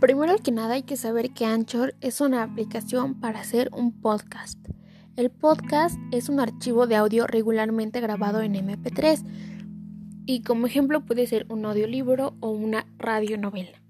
Primero que nada hay que saber que Anchor es una aplicación para hacer un podcast. El podcast es un archivo de audio regularmente grabado en MP3 y como ejemplo puede ser un audiolibro o una radionovela.